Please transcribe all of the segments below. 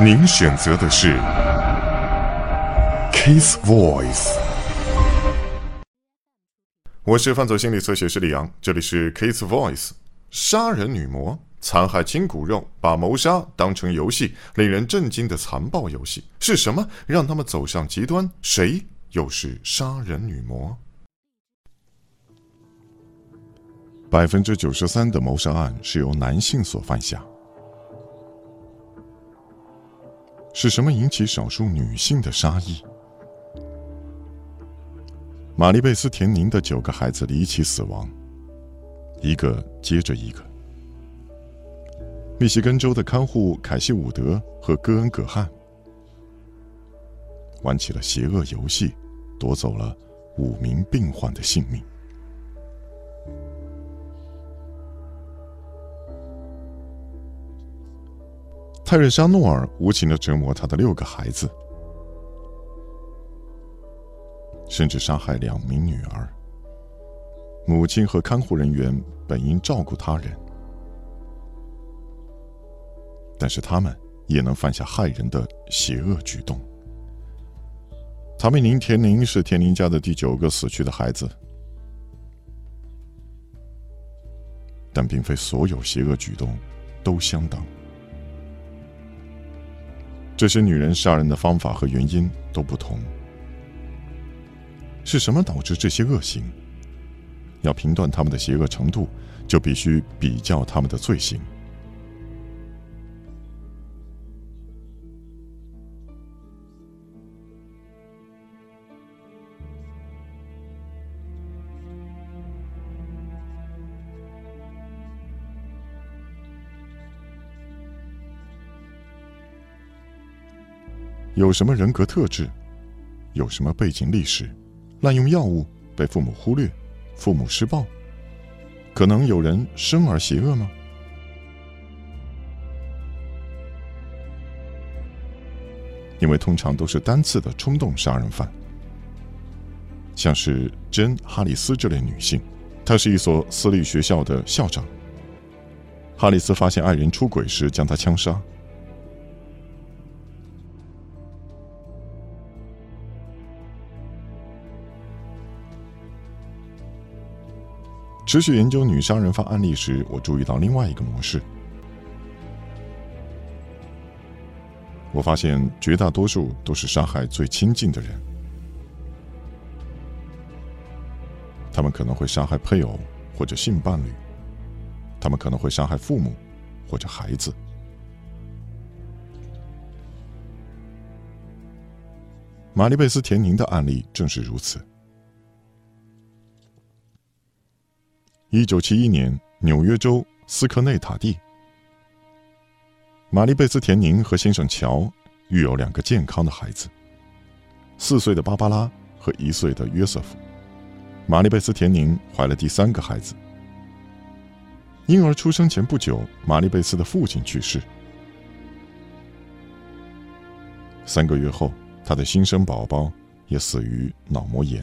您选择的是《Case Voice》。我是犯罪心理测写师李阳，这里是《Case Voice》。杀人女魔残害亲骨肉，把谋杀当成游戏，令人震惊的残暴游戏是什么？让他们走上极端？谁又是杀人女魔？百分之九十三的谋杀案是由男性所犯下。是什么引起少数女性的杀意？玛丽贝斯·田宁的九个孩子离奇死亡，一个接着一个。密西根州的看护凯西·伍德和戈恩·葛汉玩起了邪恶游戏，夺走了五名病患的性命。泰瑞莎·诺尔无情的折磨他的六个孩子，甚至杀害两名女儿。母亲和看护人员本应照顾他人，但是他们也能犯下害人的邪恶举动。塔米宁·田宁是田宁家的第九个死去的孩子，但并非所有邪恶举动都相当。这些女人杀人的方法和原因都不同，是什么导致这些恶行？要评断他们的邪恶程度，就必须比较他们的罪行。有什么人格特质？有什么背景历史？滥用药物，被父母忽略，父母施暴，可能有人生而邪恶吗？因为通常都是单次的冲动杀人犯，像是珍·哈里斯这类女性，她是一所私立学校的校长。哈里斯发现爱人出轨时，将她枪杀。持续研究女杀人犯案例时，我注意到另外一个模式。我发现绝大多数都是杀害最亲近的人，他们可能会杀害配偶或者性伴侣，他们可能会杀害父母或者孩子。玛丽贝斯·田宁的案例正是如此。一九七一年，纽约州斯科内塔蒂，玛丽贝斯·田宁和先生乔育有两个健康的孩子，四岁的芭芭拉和一岁的约瑟夫。玛丽贝斯·田宁怀了第三个孩子。婴儿出生前不久，玛丽贝斯的父亲去世。三个月后，他的新生宝宝也死于脑膜炎。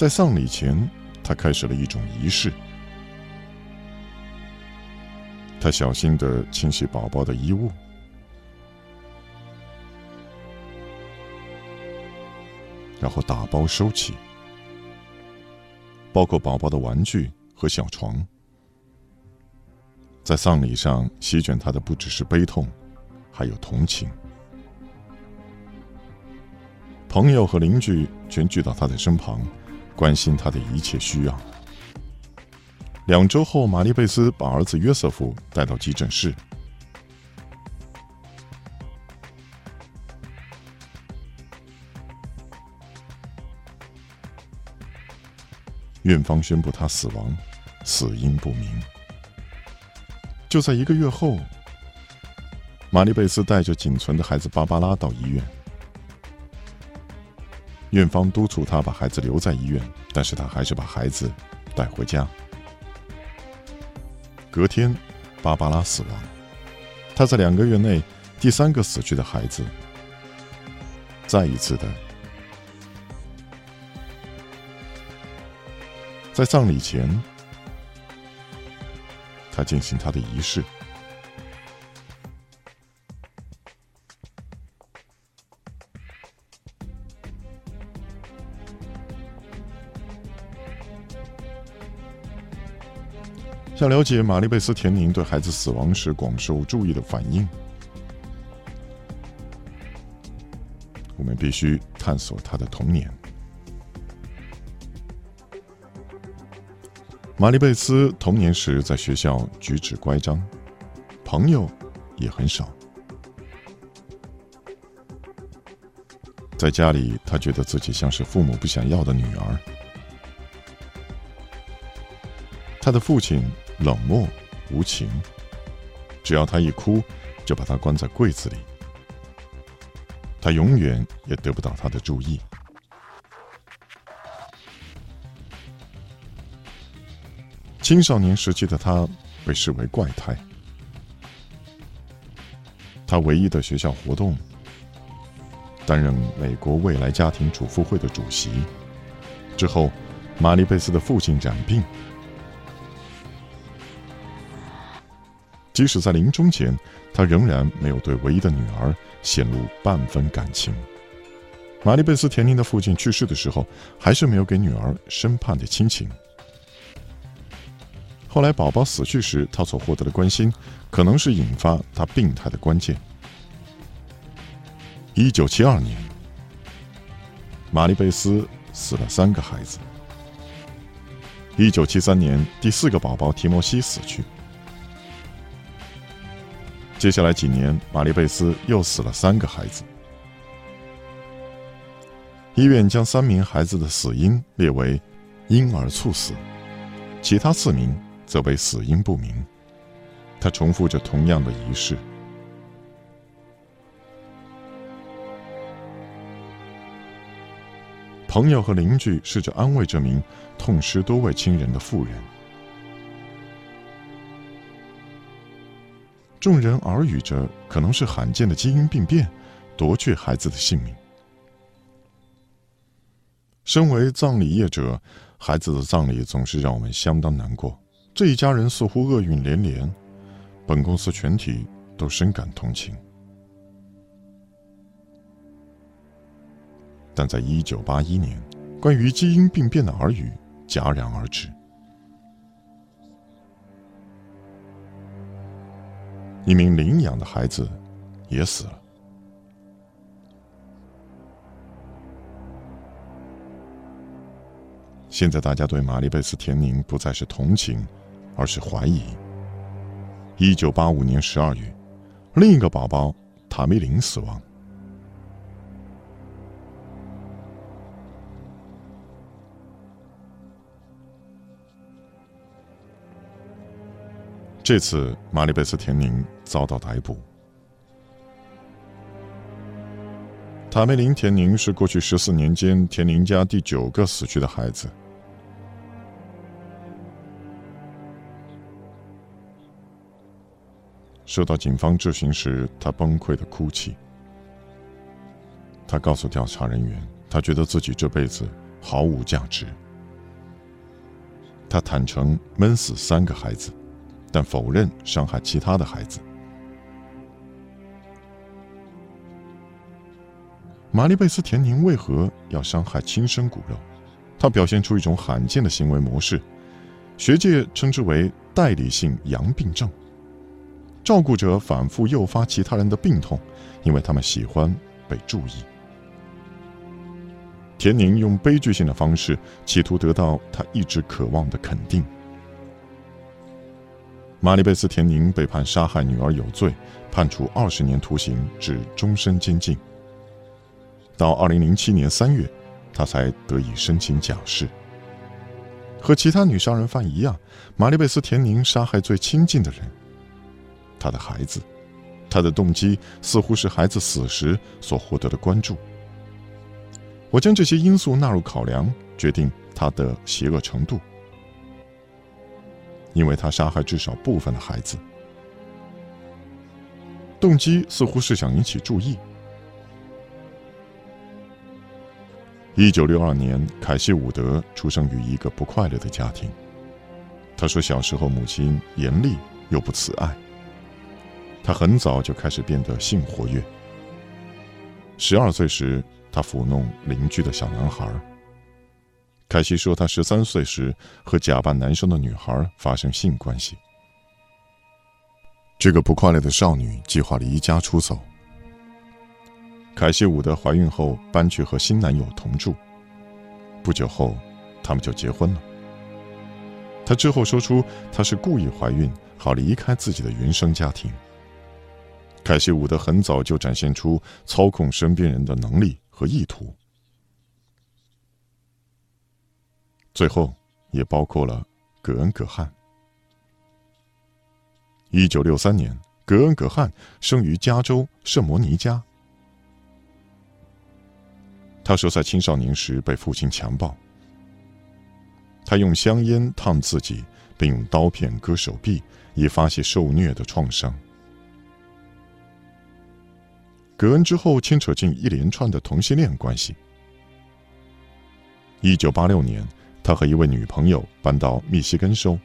在丧礼前，他开始了一种仪式。他小心的清洗宝宝的衣物，然后打包收起，包括宝宝的玩具和小床。在丧礼上，席卷他的不只是悲痛，还有同情。朋友和邻居全聚到他的身旁。关心他的一切需要。两周后，玛丽贝斯把儿子约瑟夫带到急诊室。院方宣布他死亡，死因不明。就在一个月后，玛丽贝斯带着仅存的孩子芭芭拉到医院。院方督促他把孩子留在医院，但是他还是把孩子带回家。隔天，芭芭拉死亡，他在两个月内第三个死去的孩子，再一次的在葬礼前，他进行他的仪式。想了解玛丽贝斯·田宁对孩子死亡时广受注意的反应，我们必须探索他的童年。玛丽贝斯童年时在学校举止乖张，朋友也很少。在家里，他觉得自己像是父母不想要的女儿。他的父亲。冷漠无情，只要他一哭，就把他关在柜子里。他永远也得不到他的注意。青少年时期的他被视为怪胎。他唯一的学校活动，担任美国未来家庭主妇会的主席。之后，玛丽贝斯的父亲染病。即使在临终前，他仍然没有对唯一的女儿显露半分感情。玛丽贝斯·田宁的父亲去世的时候，还是没有给女儿深盼的亲情。后来宝宝死去时，他所获得的关心，可能是引发他病态的关键。一九七二年，玛丽贝斯死了三个孩子。一九七三年，第四个宝宝提摩西死去。接下来几年，玛丽贝斯又死了三个孩子。医院将三名孩子的死因列为婴儿猝死，其他四名则为死因不明。他重复着同样的仪式。朋友和邻居试着安慰这名痛失多位亲人的妇人。众人耳语着，可能是罕见的基因病变，夺去孩子的性命。身为葬礼业者，孩子的葬礼总是让我们相当难过。这一家人似乎厄运连连，本公司全体都深感同情。但在一九八一年，关于基因病变的耳语戛然而止。一名领养的孩子也死了。现在大家对玛丽贝斯·田宁不再是同情，而是怀疑。一九八五年十二月，另一个宝宝塔梅林死亡。这次，玛丽贝斯·田宁遭到逮捕。塔梅林·田宁是过去十四年间田宁家第九个死去的孩子。受到警方质询时，他崩溃的哭泣。他告诉调查人员，他觉得自己这辈子毫无价值。他坦诚闷死三个孩子。但否认伤害其他的孩子。玛丽贝斯·田宁为何要伤害亲生骨肉？他表现出一种罕见的行为模式，学界称之为代理性阳病症。照顾者反复诱发其他人的病痛，因为他们喜欢被注意。田宁用悲剧性的方式，企图得到他一直渴望的肯定。玛丽贝斯·田宁被判杀害女儿有罪，判处二十年徒刑至终身监禁。到二零零七年三月，他才得以申请假释。和其他女杀人犯一样，玛丽贝斯·田宁杀害最亲近的人——她的孩子。她的动机似乎是孩子死时所获得的关注。我将这些因素纳入考量，决定他的邪恶程度。因为他杀害至少部分的孩子，动机似乎是想引起注意。一九六二年，凯西·伍德出生于一个不快乐的家庭。他说，小时候母亲严厉又不慈爱。他很早就开始变得性活跃。十二岁时，他抚弄邻居的小男孩。凯西说，他十三岁时和假扮男生的女孩发生性关系。这个不快乐的少女计划离家出走。凯西·伍德怀孕后搬去和新男友同住。不久后，他们就结婚了。她之后说出，她是故意怀孕，好离开自己的原生家庭。凯西·伍德很早就展现出操控身边人的能力和意图，最后也包括了葛恩·葛汉。一九六三年，葛恩·葛汉生于加州圣摩尼加。他说，在青少年时被父亲强暴，他用香烟烫自己，并用刀片割手臂，以发泄受虐的创伤。葛恩之后牵扯进一连串的同性恋关系。一九八六年，他和一位女朋友搬到密西根州，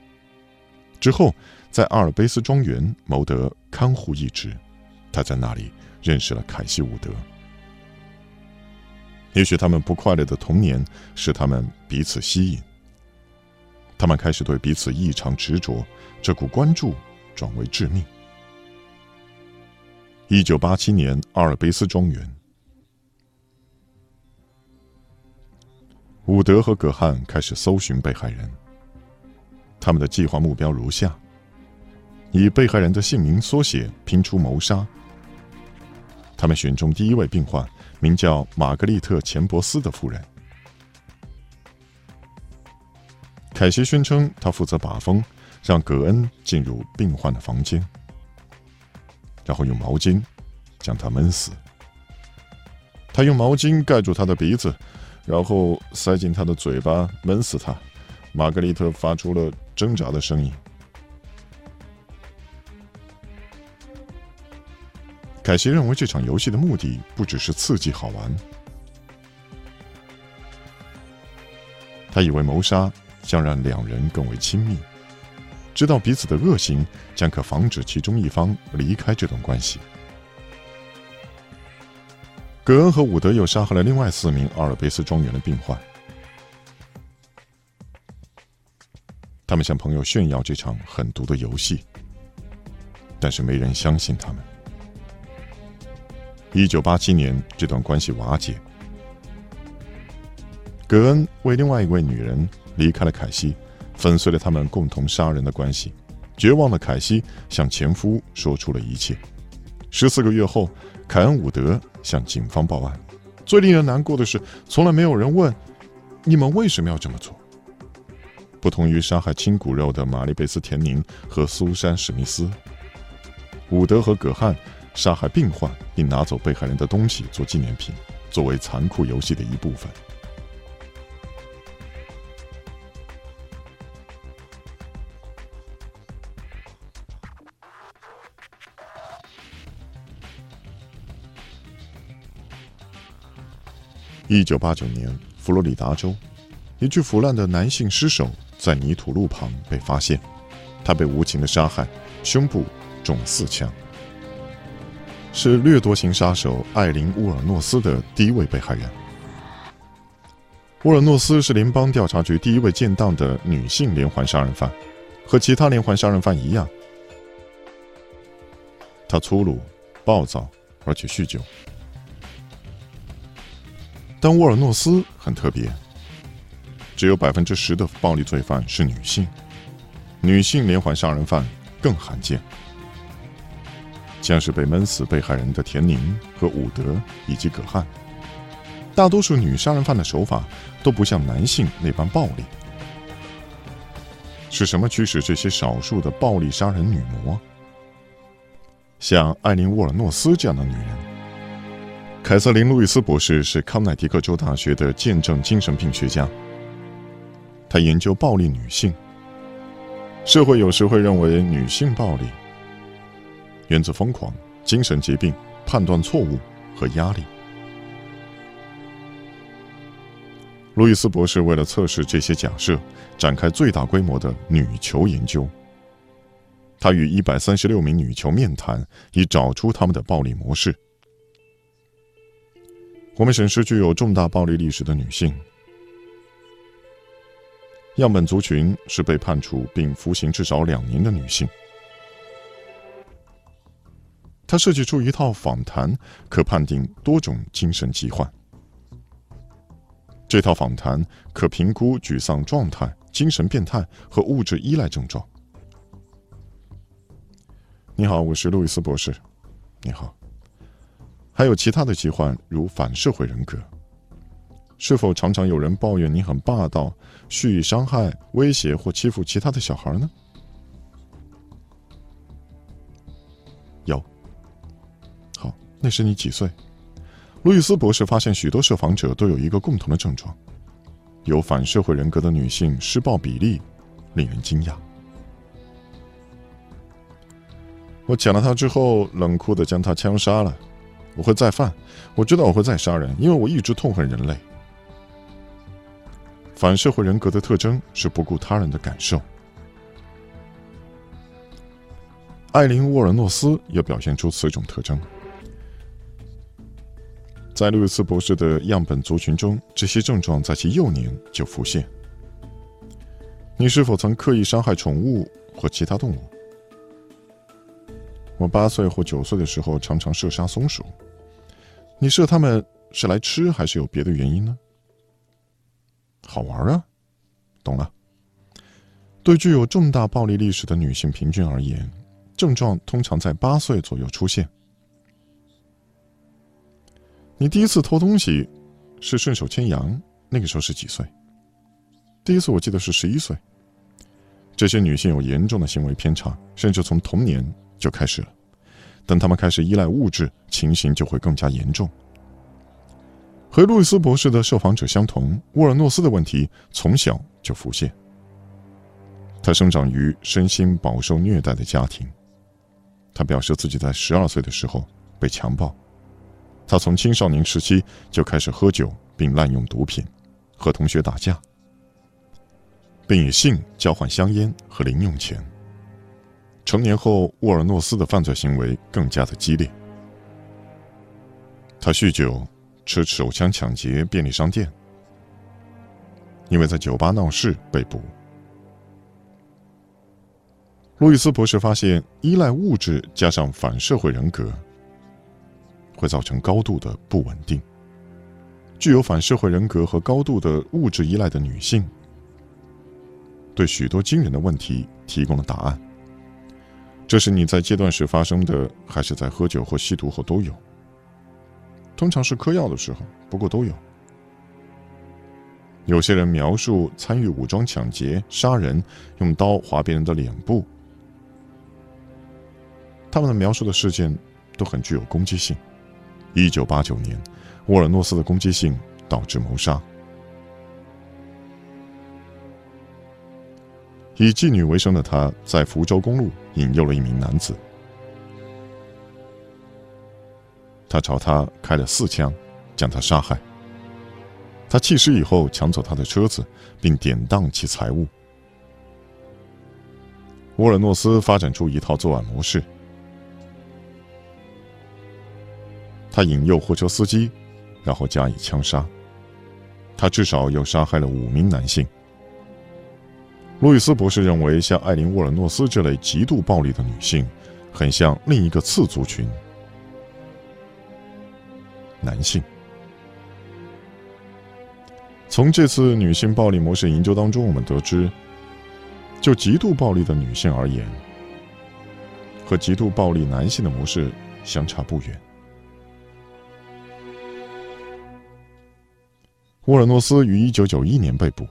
之后在阿尔卑斯庄园谋得看护一职。他在那里认识了凯西·伍德。也许他们不快乐的童年使他们彼此吸引，他们开始对彼此异常执着，这股关注转为致命。一九八七年，阿尔卑斯庄园，伍德和葛汉开始搜寻被害人。他们的计划目标如下：以被害人的姓名缩写拼出谋杀。他们选中第一位病患，名叫玛格丽特·钱伯斯的妇人。凯西宣称，他负责把风，让葛恩进入病患的房间。然后用毛巾将他闷死。他用毛巾盖住他的鼻子，然后塞进他的嘴巴，闷死他。玛格丽特发出了挣扎的声音。凯西认为这场游戏的目的不只是刺激好玩，他以为谋杀将让两人更为亲密。知道彼此的恶行将可防止其中一方离开这段关系。葛恩和伍德又杀害了另外四名阿尔卑斯庄园的病患。他们向朋友炫耀这场狠毒的游戏，但是没人相信他们。一九八七年，这段关系瓦解。葛恩为另外一位女人离开了凯西。粉碎了他们共同杀人的关系。绝望的凯西向前夫说出了一切。十四个月后，凯恩·伍德向警方报案。最令人难过的是，从来没有人问你们为什么要这么做。不同于杀害亲骨肉的玛丽·贝斯·田宁和苏珊·史密斯，伍德和葛汉杀害病患并拿走被害人的东西做纪念品，作为残酷游戏的一部分。一九八九年，佛罗里达州，一具腐烂的男性尸首在泥土路旁被发现，他被无情的杀害，胸部中四枪，是掠夺型杀手艾琳·乌尔诺斯的第一位被害人。乌尔诺斯是联邦调查局第一位建档的女性连环杀人犯，和其他连环杀人犯一样，她粗鲁、暴躁，而且酗酒。但沃尔诺斯很特别，只有百分之十的暴力罪犯是女性，女性连环杀人犯更罕见，像是被闷死被害人的田宁和伍德以及葛汉。大多数女杀人犯的手法都不像男性那般暴力，是什么驱使这些少数的暴力杀人女魔？像艾琳·沃尔诺斯这样的女人。凯瑟琳·路易斯博士是康乃狄克州大学的见证精神病学家。他研究暴力女性。社会有时会认为女性暴力源自疯狂、精神疾病、判断错误和压力。路易斯博士为了测试这些假设，展开最大规模的女囚研究。他与一百三十六名女囚面谈，以找出他们的暴力模式。我们审视具有重大暴力历史的女性。样本族群是被判处并服刑至少两年的女性。他设计出一套访谈，可判定多种精神疾患。这套访谈可评估沮丧状态、精神变态和物质依赖症状。你好，我是路易斯博士。你好。还有其他的疾患，如反社会人格。是否常常有人抱怨你很霸道、蓄意伤害、威胁或欺负其他的小孩呢？有。好，那时你几岁？路易斯博士发现，许多受访者都有一个共同的症状：有反社会人格的女性施暴比例令人惊讶。我抢了他之后，冷酷的将他枪杀了。我会再犯，我知道我会再杀人，因为我一直痛恨人类。反社会人格的特征是不顾他人的感受。艾琳·沃尔诺斯也表现出此种特征。在路易斯博士的样本族群中，这些症状在其幼年就浮现。你是否曾刻意伤害宠物或其他动物？我八岁或九岁的时候常常射杀松鼠。你射它们是来吃还是有别的原因呢？好玩啊，懂了。对具有重大暴力历史的女性平均而言，症状通常在八岁左右出现。你第一次偷东西是顺手牵羊，那个时候是几岁？第一次我记得是十一岁。这些女性有严重的行为偏差，甚至从童年就开始了。等他们开始依赖物质，情形就会更加严重。和路易斯博士的受访者相同，沃尔诺斯的问题从小就浮现。他生长于身心饱受虐待的家庭。他表示自己在十二岁的时候被强暴。他从青少年时期就开始喝酒，并滥用毒品，和同学打架，并以性交换香烟和零用钱。成年后，沃尔诺斯的犯罪行为更加的激烈。他酗酒，持手枪抢劫便利商店，因为在酒吧闹事被捕。路易斯博士发现，依赖物质加上反社会人格。会造成高度的不稳定。具有反社会人格和高度的物质依赖的女性，对许多惊人的问题提供了答案。这是你在阶段时发生的，还是在喝酒或吸毒后都有？通常是嗑药的时候，不过都有。有些人描述参与武装抢劫、杀人、用刀划别人的脸部，他们的描述的事件都很具有攻击性。一九八九年，沃尔诺斯的攻击性导致谋杀。以妓女为生的他，在福州公路引诱了一名男子，他朝他开了四枪，将他杀害。他弃尸以后，抢走他的车子，并典当其财物。沃尔诺斯发展出一套作案模式。他引诱货车司机，然后加以枪杀。他至少又杀害了五名男性。路易斯博士认为，像艾琳·沃尔诺斯这类极度暴力的女性，很像另一个次族群——男性。从这次女性暴力模式研究当中，我们得知，就极度暴力的女性而言，和极度暴力男性的模式相差不远。沃尔诺斯于一九九一年被捕，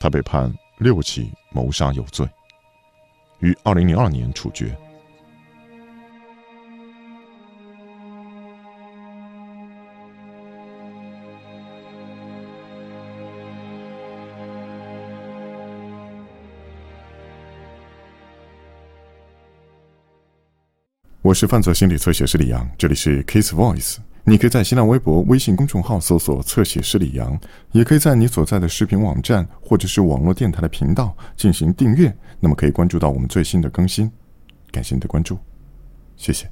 他被判六起谋杀有罪，于二零零二年处决。我是犯罪心理测写师李阳，这里是 Case Voice。你可以在新浪微博、微信公众号搜索“侧写师李阳”，也可以在你所在的视频网站或者是网络电台的频道进行订阅，那么可以关注到我们最新的更新。感谢你的关注，谢谢。